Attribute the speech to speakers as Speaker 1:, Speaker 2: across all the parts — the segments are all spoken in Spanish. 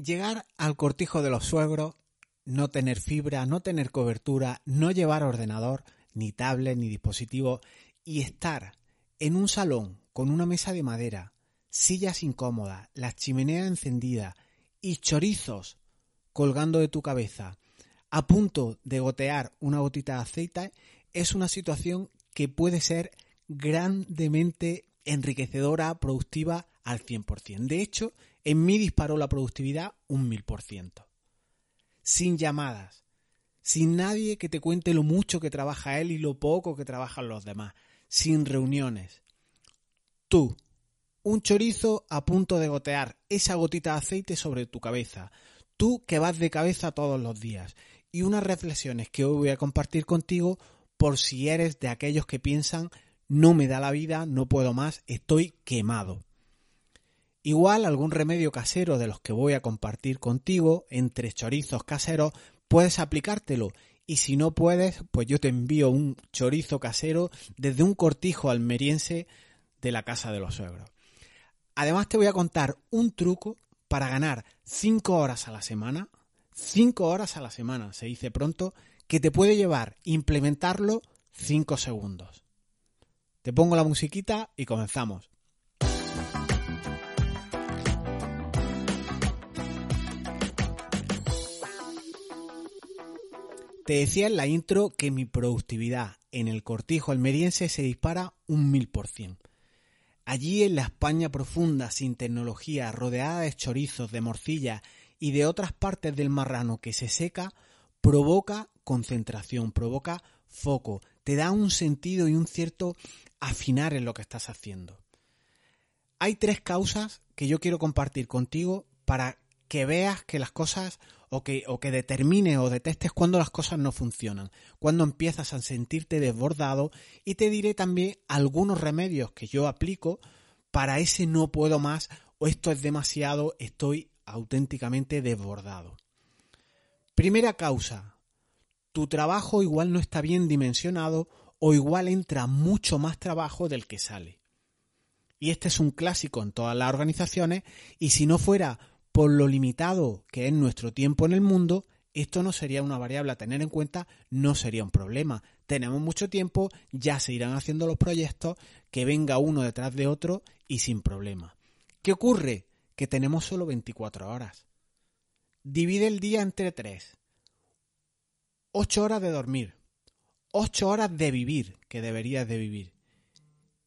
Speaker 1: Llegar al cortijo de los suegros, no tener fibra, no tener cobertura, no llevar ordenador, ni tablet, ni dispositivo, y estar en un salón con una mesa de madera, sillas incómodas, la chimenea encendida y chorizos colgando de tu cabeza, a punto de gotear una gotita de aceite, es una situación que puede ser grandemente enriquecedora, productiva al 100%. De hecho, en mí disparó la productividad un 1000%. Sin llamadas, sin nadie que te cuente lo mucho que trabaja él y lo poco que trabajan los demás, sin reuniones. Tú, un chorizo a punto de gotear esa gotita de aceite sobre tu cabeza. Tú que vas de cabeza todos los días. Y unas reflexiones que hoy voy a compartir contigo por si eres de aquellos que piensan no me da la vida, no puedo más, estoy quemado. Igual algún remedio casero de los que voy a compartir contigo, entre chorizos caseros, puedes aplicártelo. Y si no puedes, pues yo te envío un chorizo casero desde un cortijo almeriense de la casa de los suegros. Además te voy a contar un truco para ganar 5 horas a la semana, 5 horas a la semana, se dice pronto, que te puede llevar implementarlo 5 segundos. Te pongo la musiquita y comenzamos. Te decía en la intro que mi productividad en el cortijo almeriense se dispara un mil por cien. Allí en la España profunda, sin tecnología, rodeada de chorizos, de morcilla y de otras partes del marrano que se seca, provoca concentración, provoca foco, te da un sentido y un cierto afinar en lo que estás haciendo. Hay tres causas que yo quiero compartir contigo para que veas que las cosas o que, o que determine o detestes cuando las cosas no funcionan, cuando empiezas a sentirte desbordado y te diré también algunos remedios que yo aplico para ese no puedo más o esto es demasiado, estoy auténticamente desbordado. Primera causa, tu trabajo igual no está bien dimensionado o igual entra mucho más trabajo del que sale. Y este es un clásico en todas las organizaciones y si no fuera por lo limitado que es nuestro tiempo en el mundo, esto no sería una variable a tener en cuenta, no sería un problema. Tenemos mucho tiempo, ya se irán haciendo los proyectos, que venga uno detrás de otro y sin problema. ¿Qué ocurre? Que tenemos solo 24 horas. Divide el día entre tres. 8 horas de dormir, 8 horas de vivir, que deberías de vivir.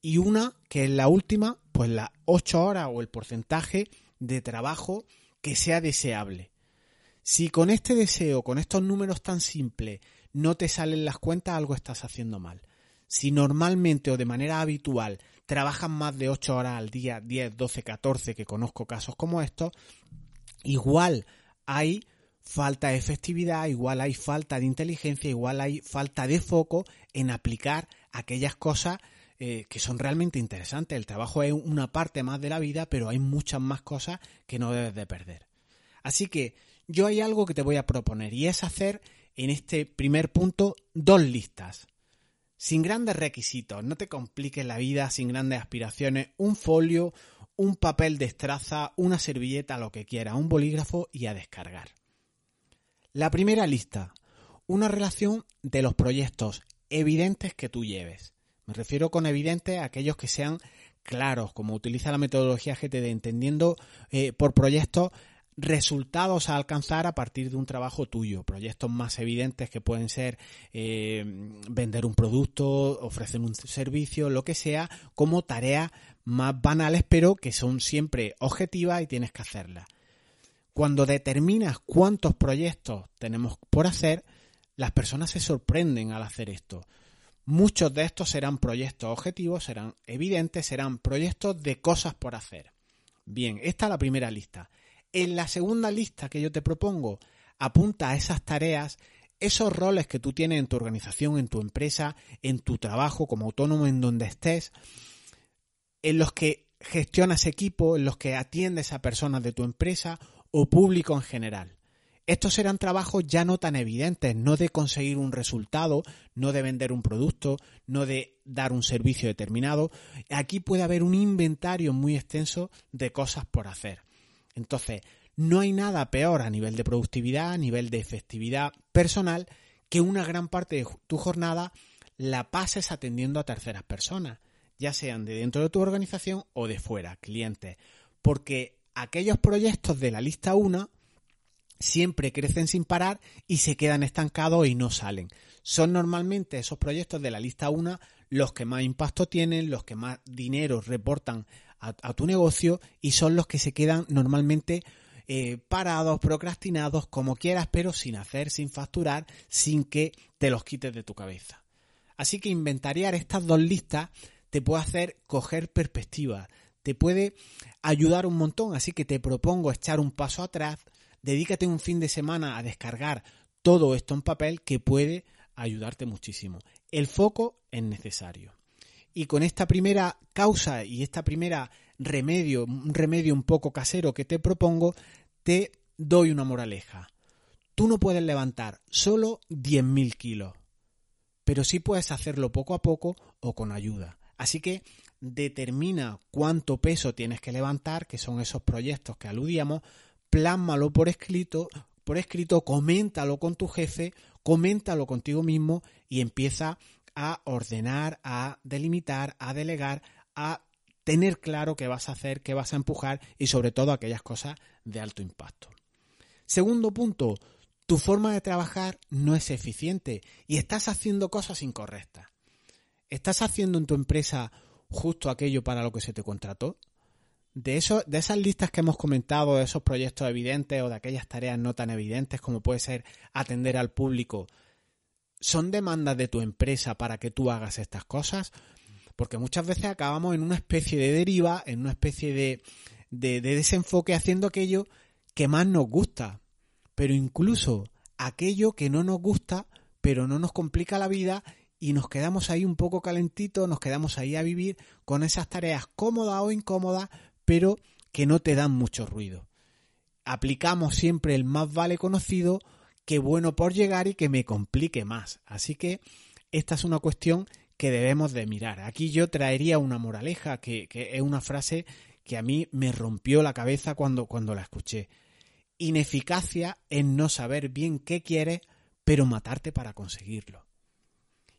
Speaker 1: Y una, que es la última, pues las 8 horas o el porcentaje de trabajo que sea deseable. Si con este deseo, con estos números tan simples, no te salen las cuentas, algo estás haciendo mal. Si normalmente o de manera habitual trabajas más de 8 horas al día, 10, 12, 14, que conozco casos como estos, igual hay falta de efectividad, igual hay falta de inteligencia, igual hay falta de foco en aplicar aquellas cosas eh, que son realmente interesantes. El trabajo es una parte más de la vida, pero hay muchas más cosas que no debes de perder. Así que yo hay algo que te voy a proponer y es hacer en este primer punto dos listas. Sin grandes requisitos, no te compliques la vida sin grandes aspiraciones, un folio, un papel de estraza, una servilleta, lo que quiera, un bolígrafo y a descargar. La primera lista, una relación de los proyectos evidentes que tú lleves. Me refiero con evidente a aquellos que sean claros, como utiliza la metodología GTD, entendiendo eh, por proyectos resultados a alcanzar a partir de un trabajo tuyo. Proyectos más evidentes que pueden ser eh, vender un producto, ofrecer un servicio, lo que sea, como tareas más banales, pero que son siempre objetivas y tienes que hacerlas. Cuando determinas cuántos proyectos tenemos por hacer, las personas se sorprenden al hacer esto. Muchos de estos serán proyectos objetivos, serán evidentes, serán proyectos de cosas por hacer. Bien, esta es la primera lista. En la segunda lista que yo te propongo, apunta a esas tareas, esos roles que tú tienes en tu organización, en tu empresa, en tu trabajo como autónomo, en donde estés, en los que gestionas equipo, en los que atiendes a personas de tu empresa o público en general. Estos serán trabajos ya no tan evidentes, no de conseguir un resultado, no de vender un producto, no de dar un servicio determinado. Aquí puede haber un inventario muy extenso de cosas por hacer. Entonces, no hay nada peor a nivel de productividad, a nivel de efectividad personal, que una gran parte de tu jornada la pases atendiendo a terceras personas, ya sean de dentro de tu organización o de fuera, clientes. Porque aquellos proyectos de la lista 1 siempre crecen sin parar y se quedan estancados y no salen. Son normalmente esos proyectos de la lista 1 los que más impacto tienen, los que más dinero reportan a, tu negocio y son los que se quedan normalmente eh, parados, procrastinados, como quieras, pero sin hacer, sin facturar, sin que te los quites de tu cabeza. Así que inventariar estas dos listas te puede hacer coger perspectiva, te puede ayudar un montón, así que te propongo echar un paso atrás, dedícate un fin de semana a descargar todo esto en papel que puede ayudarte muchísimo. El foco es necesario. Y con esta primera causa y esta primera remedio, un remedio un poco casero que te propongo, te doy una moraleja. Tú no puedes levantar solo 10.000 kilos, pero sí puedes hacerlo poco a poco o con ayuda. Así que determina cuánto peso tienes que levantar, que son esos proyectos que aludíamos, plásmalo por escrito, por escrito, coméntalo con tu jefe, coméntalo contigo mismo y empieza a ordenar, a delimitar, a delegar, a tener claro qué vas a hacer, qué vas a empujar y sobre todo aquellas cosas de alto impacto. Segundo punto, tu forma de trabajar no es eficiente y estás haciendo cosas incorrectas. ¿Estás haciendo en tu empresa justo aquello para lo que se te contrató? De, eso, de esas listas que hemos comentado, de esos proyectos evidentes o de aquellas tareas no tan evidentes como puede ser atender al público, ¿son demandas de tu empresa para que tú hagas estas cosas? Porque muchas veces acabamos en una especie de deriva, en una especie de, de, de desenfoque haciendo aquello que más nos gusta. Pero incluso aquello que no nos gusta, pero no nos complica la vida y nos quedamos ahí un poco calentitos, nos quedamos ahí a vivir con esas tareas cómodas o incómodas, pero que no te dan mucho ruido. Aplicamos siempre el más vale conocido que bueno por llegar y que me complique más. Así que esta es una cuestión que debemos de mirar. Aquí yo traería una moraleja, que, que es una frase que a mí me rompió la cabeza cuando, cuando la escuché. Ineficacia en no saber bien qué quieres, pero matarte para conseguirlo.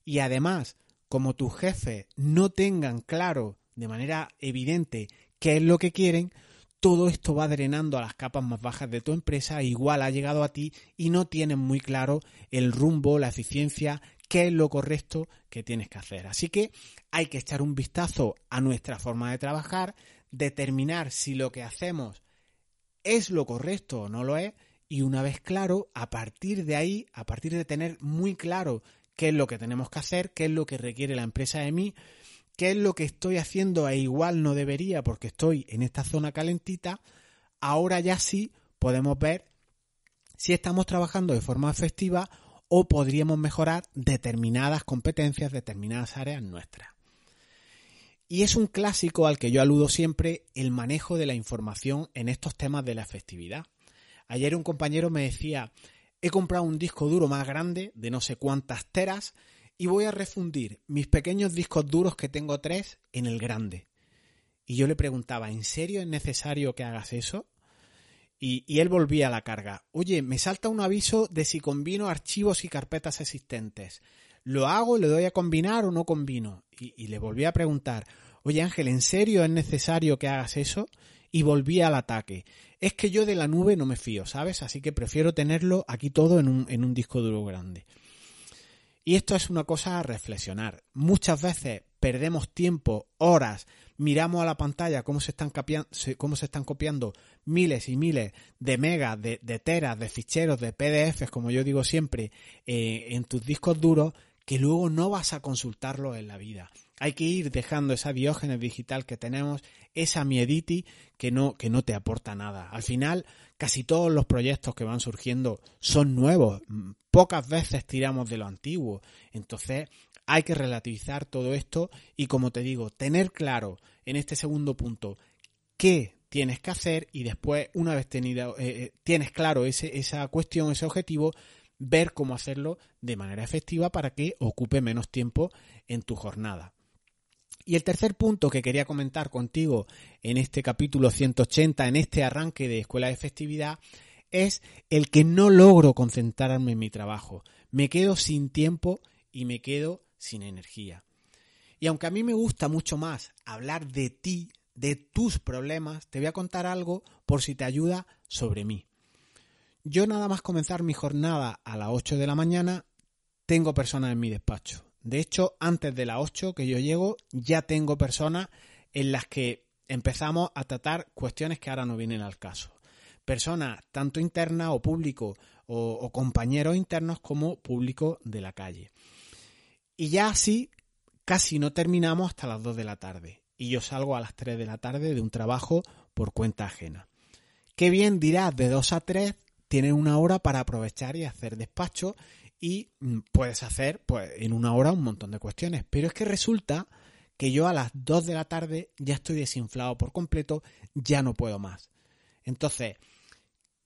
Speaker 1: Y además, como tus jefes no tengan claro de manera evidente qué es lo que quieren, todo esto va drenando a las capas más bajas de tu empresa, igual ha llegado a ti y no tienen muy claro el rumbo, la eficiencia, qué es lo correcto que tienes que hacer. Así que hay que echar un vistazo a nuestra forma de trabajar, determinar si lo que hacemos es lo correcto o no lo es, y una vez claro, a partir de ahí, a partir de tener muy claro qué es lo que tenemos que hacer, qué es lo que requiere la empresa de mí, qué es lo que estoy haciendo e igual no debería porque estoy en esta zona calentita, ahora ya sí podemos ver si estamos trabajando de forma efectiva o podríamos mejorar determinadas competencias, determinadas áreas nuestras. Y es un clásico al que yo aludo siempre el manejo de la información en estos temas de la efectividad. Ayer un compañero me decía, he comprado un disco duro más grande de no sé cuántas teras y voy a refundir mis pequeños discos duros que tengo tres en el grande. Y yo le preguntaba, ¿en serio es necesario que hagas eso? Y, él volvía a la carga. Oye, me salta un aviso de si combino archivos y carpetas existentes. ¿Lo hago, le doy a combinar o no combino? Y, le volví a preguntar, oye Ángel, ¿en serio es necesario que hagas eso? Y volví al ataque. Es que yo de la nube no me fío, ¿sabes? Así que prefiero tenerlo aquí todo en un disco duro grande. Y esto es una cosa a reflexionar. Muchas veces perdemos tiempo, horas, miramos a la pantalla cómo se están, cómo se están copiando miles y miles de megas, de, teras, de ficheros, de PDFs, como yo digo siempre, eh, en tus discos duros, que luego no vas a consultarlo en la vida. Hay que ir dejando esa diógenes digital que tenemos, esa miediti que no, que no te aporta nada. Al final, casi todos los proyectos que van surgiendo son nuevos. Pocas veces tiramos de lo antiguo. Entonces, hay que relativizar todo esto y, como te digo, tener claro en este segundo punto qué tienes que hacer y después, una vez tenido, eh, eh, tienes claro ese, esa cuestión, ese objetivo, ver cómo hacerlo de manera efectiva para que ocupe menos tiempo en tu jornada. Y el tercer punto que quería comentar contigo en este capítulo 180, en este arranque de Escuela de Efectividad, es el que no logro concentrarme en mi trabajo. Me quedo sin tiempo y me quedo sin energía. Y aunque a mí me gusta mucho más hablar de ti, de tus problemas, te voy a contar algo por si te ayuda sobre mí. Yo nada más comenzar mi jornada a las 8 de la mañana, tengo personas en mi despacho. De hecho, antes de las 8 que yo llego, ya tengo personas en las que empezamos a tratar cuestiones que ahora no vienen al caso. Personas tanto internas o público o, compañeros internos como público de la calle. Y ya así casi no terminamos hasta las 2 de la tarde. Y yo salgo a las 3 de la tarde de un trabajo por cuenta ajena. Qué bien dirás, de 2 a 3 tienes una hora para aprovechar y hacer despacho y mm, puedes hacer pues en una hora un montón de cuestiones. Pero es que resulta que yo a las 2 de la tarde ya estoy desinflado por completo, ya no puedo más. Entonces,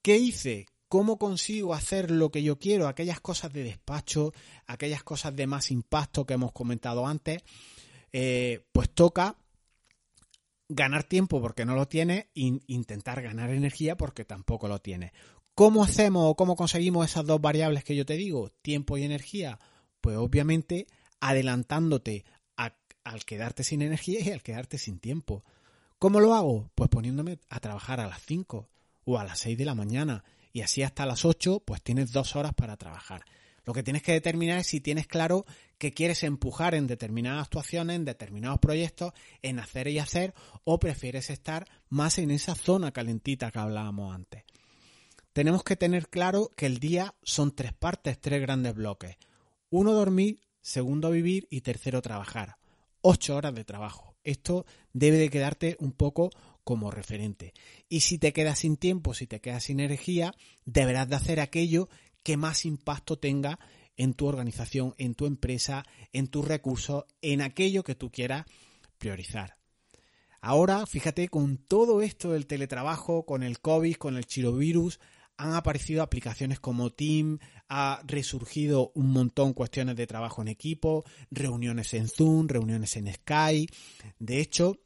Speaker 1: ¿qué hice? ¿Cómo consigo hacer lo que yo quiero? Aquellas cosas de despacho, aquellas cosas de más impacto que hemos comentado antes, eh, pues toca ganar tiempo porque no lo tiene e intentar ganar energía porque tampoco lo tiene. ¿Cómo hacemos o cómo conseguimos esas dos variables que yo te digo, tiempo y energía? Pues obviamente adelantándote al quedarte sin energía y al quedarte sin tiempo. ¿Cómo lo hago? Pues poniéndome a trabajar a las 5 o a las 6 de la mañana y así hasta las 8 pues tienes dos horas para trabajar. Lo que tienes que determinar es si tienes claro que quieres empujar en determinadas actuaciones, en determinados proyectos, en hacer y hacer, o prefieres estar más en esa zona calentita que hablábamos antes tenemos que tener claro que el día son tres partes, tres grandes bloques. Uno dormir, segundo vivir y tercero trabajar. Ocho horas de trabajo. Esto debe de quedarte un poco como referente. Y si te quedas sin tiempo, si te quedas sin energía, deberás de hacer aquello que más impacto tenga en tu organización, en tu empresa, en tus recursos, en aquello que tú quieras priorizar. Ahora, fíjate, con todo esto del teletrabajo, con el COVID, con el chirovirus, han aparecido aplicaciones como Team, ha resurgido un montón cuestiones de trabajo en equipo, reuniones en Zoom, reuniones en Skype. De hecho,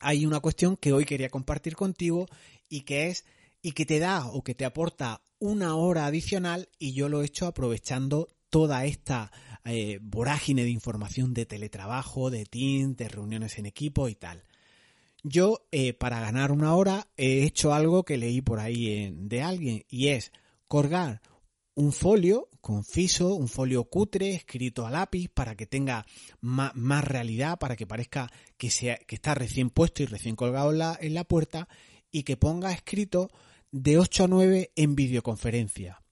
Speaker 1: hay una cuestión que hoy quería compartir contigo y que es y que te da o que te aporta una hora adicional y yo lo he hecho aprovechando toda esta eh, vorágine de información de teletrabajo, de Teams, de reuniones en equipo y tal. Yo, eh, para ganar una hora, he hecho algo que leí por ahí de alguien y es colgar un folio conciso, un folio cutre, escrito a lápiz, para que tenga más, realidad, para que parezca que, sea, que está recién puesto y recién colgado en la, en la puerta, y que ponga escrito de 8 a 9 en videoconferencia.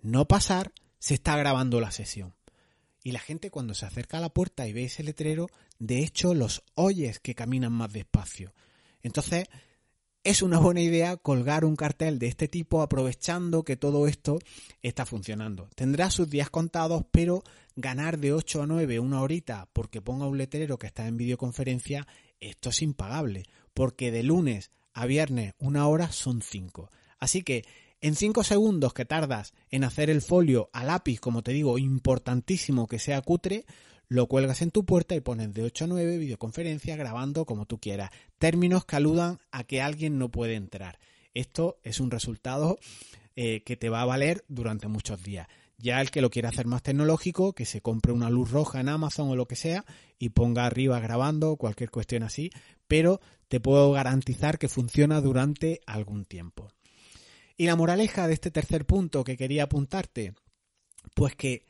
Speaker 1: No pasar, se está grabando la sesión. Y la gente cuando se acerca a la puerta y ve ese letrero, de hecho los oyes que caminan más despacio. Entonces, es una buena idea colgar un cartel de este tipo aprovechando que todo esto está funcionando. Tendrá sus días contados, pero ganar de 8 a 9 una horita porque ponga un letrero que está en videoconferencia, esto es impagable, porque de lunes a viernes una hora son 5. Así que en 5 segundos que tardas en hacer el folio a lápiz, como te digo, importantísimo que sea cutre, lo cuelgas en tu puerta y pones de 8 a 9 videoconferencia grabando como tú quieras. Términos que aludan a que alguien no puede entrar. Esto es un resultado eh, que te va a valer durante muchos días. Ya el que lo quiera hacer más tecnológico, que se compre una luz roja en Amazon o lo que sea y ponga arriba grabando cualquier cuestión así, pero te puedo garantizar que funciona durante algún tiempo. Y la moraleja de este tercer punto que quería apuntarte, pues que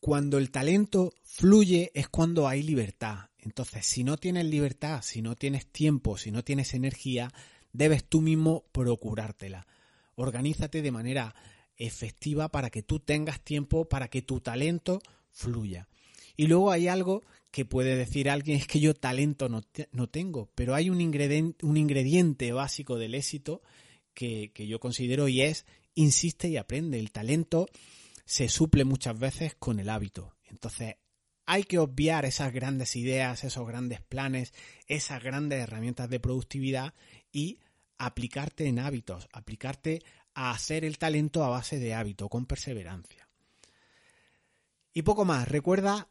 Speaker 1: cuando el talento fluye es cuando hay libertad. Entonces, si no tienes libertad, si no tienes tiempo, si no tienes energía, debes tú mismo procurártela. Organízate de manera efectiva para que tú tengas tiempo, para que tu talento fluya. Y luego hay algo que puede decir alguien, es que yo talento no, no tengo, pero hay un ingrediente, un ingrediente básico del éxito que, yo considero y es insiste y aprende. El talento se suple muchas veces con el hábito. Entonces, hay que obviar esas grandes ideas, esos grandes planes, esas grandes herramientas de productividad y aplicarte en hábitos, aplicarte a hacer el talento a base de hábito, con perseverancia. Y poco más, recuerda,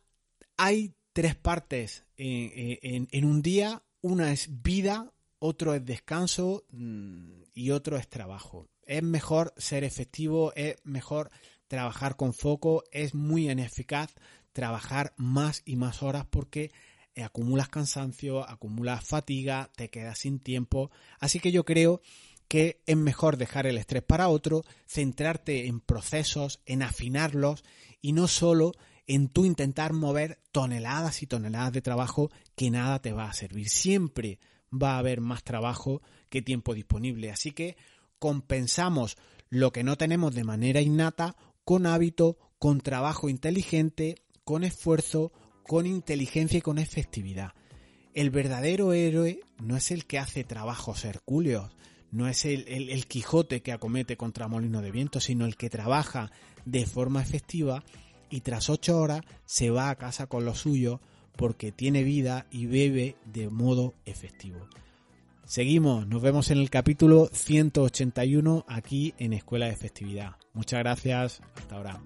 Speaker 1: hay tres partes en, un día. Una es vida, otro es descanso mm, y otro es trabajo. Es mejor ser efectivo, es mejor trabajar con foco, es muy ineficaz trabajar más y más horas porque acumulas cansancio, acumulas fatiga, te quedas sin tiempo. Así que yo creo que es mejor dejar el estrés para otro, centrarte en procesos, en afinarlos y no solo en tú intentar mover toneladas y toneladas de trabajo que nada te va a servir. Siempre va a haber más trabajo que tiempo disponible. Así que compensamos lo que no tenemos de manera innata con hábito, con trabajo inteligente, con esfuerzo, con inteligencia y con efectividad. El verdadero héroe no es el que hace trabajos hercúleos, no es el, Quijote que acomete contra molino de viento, sino el que trabaja de forma efectiva y tras ocho horas se va a casa con lo suyo porque tiene vida y bebe de modo efectivo. Seguimos, nos vemos en el capítulo 181 aquí en Escuela de Efectividad. Muchas gracias, hasta ahora.